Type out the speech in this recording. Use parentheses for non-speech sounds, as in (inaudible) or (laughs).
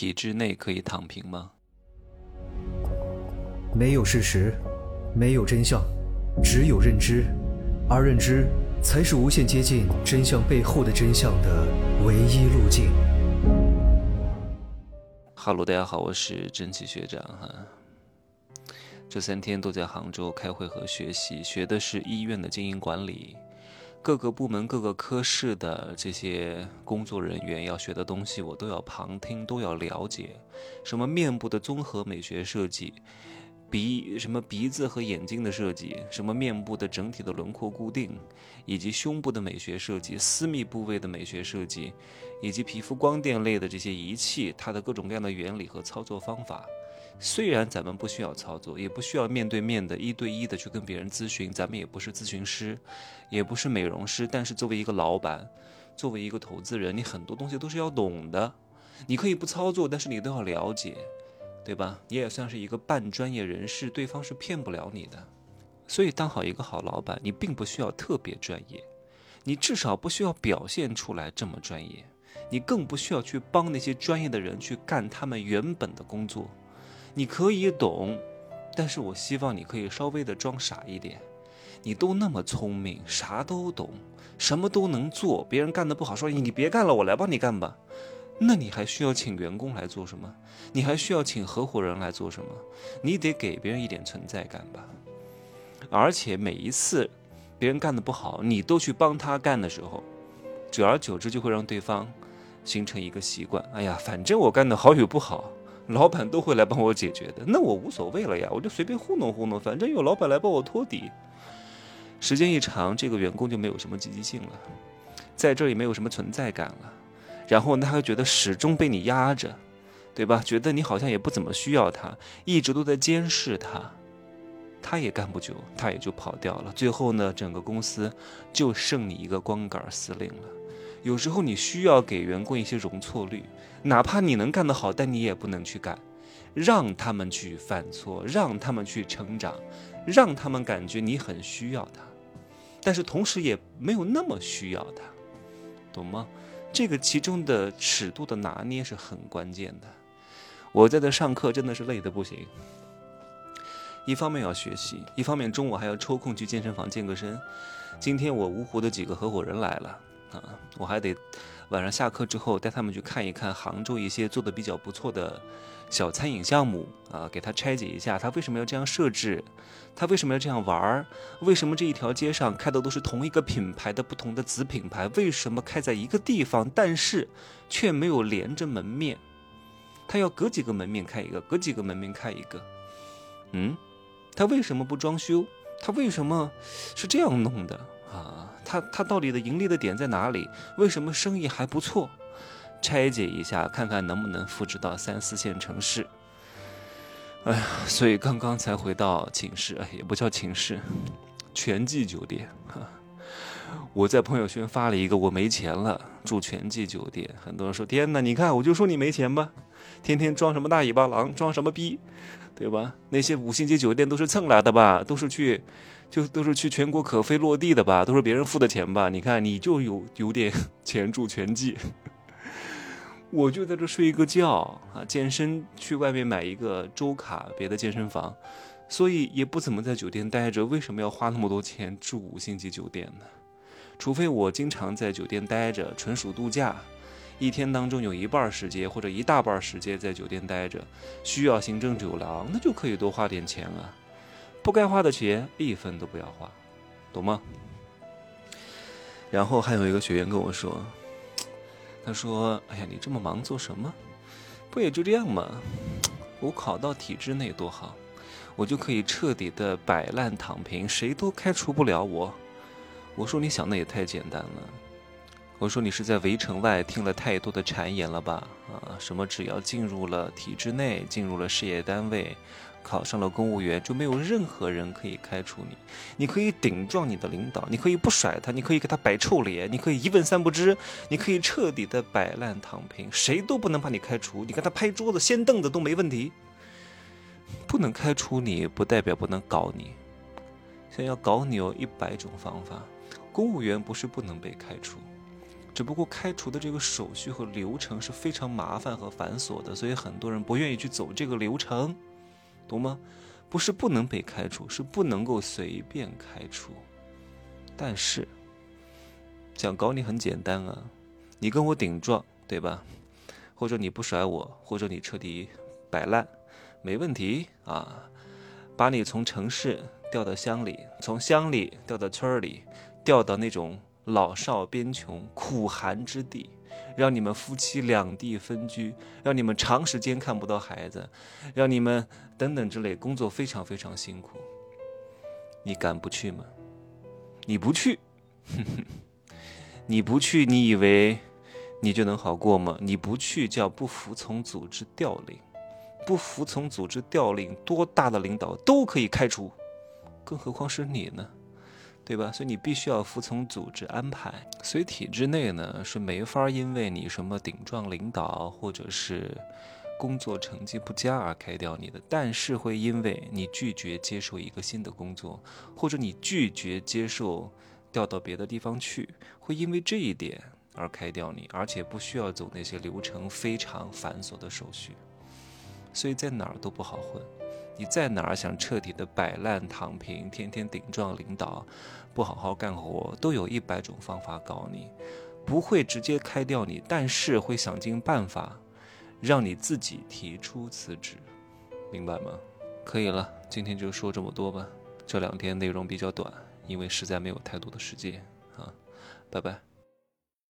体制内可以躺平吗？没有事实，没有真相，只有认知，而认知才是无限接近真相背后的真相的唯一路径。哈喽，大家好，我是真奇学长哈。这三天都在杭州开会和学习，学的是医院的经营管理。各个部门、各个科室的这些工作人员要学的东西，我都要旁听，都要了解。什么面部的综合美学设计，鼻什么鼻子和眼睛的设计，什么面部的整体的轮廓固定，以及胸部的美学设计、私密部位的美学设计，以及皮肤光电类的这些仪器，它的各种各样的原理和操作方法。虽然咱们不需要操作，也不需要面对面的一对一的去跟别人咨询，咱们也不是咨询师，也不是美容师，但是作为一个老板，作为一个投资人，你很多东西都是要懂的。你可以不操作，但是你都要了解，对吧？你也算是一个半专业人士，对方是骗不了你的。所以当好一个好老板，你并不需要特别专业，你至少不需要表现出来这么专业，你更不需要去帮那些专业的人去干他们原本的工作。你可以懂，但是我希望你可以稍微的装傻一点。你都那么聪明，啥都懂，什么都能做，别人干的不好，说你别干了，我来帮你干吧。那你还需要请员工来做什么？你还需要请合伙人来做什么？你得给别人一点存在感吧。而且每一次别人干的不好，你都去帮他干的时候，久而久之就会让对方形成一个习惯。哎呀，反正我干的好与不好。老板都会来帮我解决的，那我无所谓了呀，我就随便糊弄糊弄，反正有老板来帮我托底。时间一长，这个员工就没有什么积极性了，在这里没有什么存在感了，然后他还觉得始终被你压着，对吧？觉得你好像也不怎么需要他，一直都在监视他，他也干不久，他也就跑掉了。最后呢，整个公司就剩你一个光杆司令了。有时候你需要给员工一些容错率。哪怕你能干得好，但你也不能去干，让他们去犯错，让他们去成长，让他们感觉你很需要他，但是同时也没有那么需要他，懂吗？这个其中的尺度的拿捏是很关键的。我在这上课真的是累得不行，一方面要学习，一方面中午还要抽空去健身房健个身。今天我芜湖的几个合伙人来了啊，我还得。晚上下课之后，带他们去看一看杭州一些做的比较不错的小餐饮项目啊，给他拆解一下，他为什么要这样设置，他为什么要这样玩儿，为什么这一条街上开的都是同一个品牌的不同的子品牌，为什么开在一个地方，但是却没有连着门面，他要隔几个门面开一个，隔几个门面开一个，嗯，他为什么不装修？他为什么是这样弄的他他到底的盈利的点在哪里？为什么生意还不错？拆解一下，看看能不能复制到三四线城市。哎呀，所以刚刚才回到寝室，哎，也不叫寝室，全季酒店。我在朋友圈发了一个，我没钱了，住全季酒店。很多人说：“天哪，你看，我就说你没钱吧，天天装什么大尾巴狼，装什么逼，对吧？那些五星级酒店都是蹭来的吧？都是去。”就都是去全国可飞落地的吧，都是别人付的钱吧？你看你就有有点 (laughs) 钱住全季，我就在这睡一个觉啊，健身去外面买一个周卡，别的健身房，所以也不怎么在酒店待着。为什么要花那么多钱住五星级酒店呢？除非我经常在酒店待着，纯属度假，一天当中有一半时间或者一大半时间在酒店待着，需要行政酒廊，那就可以多花点钱啊。不该花的钱一分都不要花，懂吗？然后还有一个学员跟我说，他说：“哎呀，你这么忙做什么？不也就这样吗？我考到体制内多好，我就可以彻底的摆烂躺平，谁都开除不了我。”我说：“你想的也太简单了。”我说：“你是在围城外听了太多的谗言了吧？啊，什么只要进入了体制内，进入了事业单位。”考上了公务员，就没有任何人可以开除你。你可以顶撞你的领导，你可以不甩他，你可以给他摆臭脸，你可以一问三不知，你可以彻底的摆烂躺平，谁都不能把你开除。你跟他拍桌子、掀凳子都没问题。不能开除你，不代表不能搞你。想要搞你有一百种方法。公务员不是不能被开除，只不过开除的这个手续和流程是非常麻烦和繁琐的，所以很多人不愿意去走这个流程，懂吗？不是不能被开除，是不能够随便开除。但是想搞你很简单啊，你跟我顶撞，对吧？或者你不甩我，或者你彻底摆烂，没问题啊。把你从城市调到乡里，从乡里调到村里，调到那种老少边穷、苦寒之地，让你们夫妻两地分居，让你们长时间看不到孩子，让你们等等之类，工作非常非常辛苦。你敢不去吗？你不去，(laughs) 你不去，你以为你就能好过吗？你不去叫不服从组织调令。不服从组织调令，多大的领导都可以开除，更何况是你呢？对吧？所以你必须要服从组织安排。所以体制内呢是没法因为你什么顶撞领导或者是工作成绩不佳而开掉你的，但是会因为你拒绝接受一个新的工作，或者你拒绝接受调到别的地方去，会因为这一点而开掉你，而且不需要走那些流程非常繁琐的手续。所以在哪儿都不好混，你在哪儿想彻底的摆烂躺平，天天顶撞领导，不好好干活，都有一百种方法搞你，不会直接开掉你，但是会想尽办法，让你自己提出辞职，明白吗？可以了，今天就说这么多吧，这两天内容比较短，因为实在没有太多的时间啊，拜拜。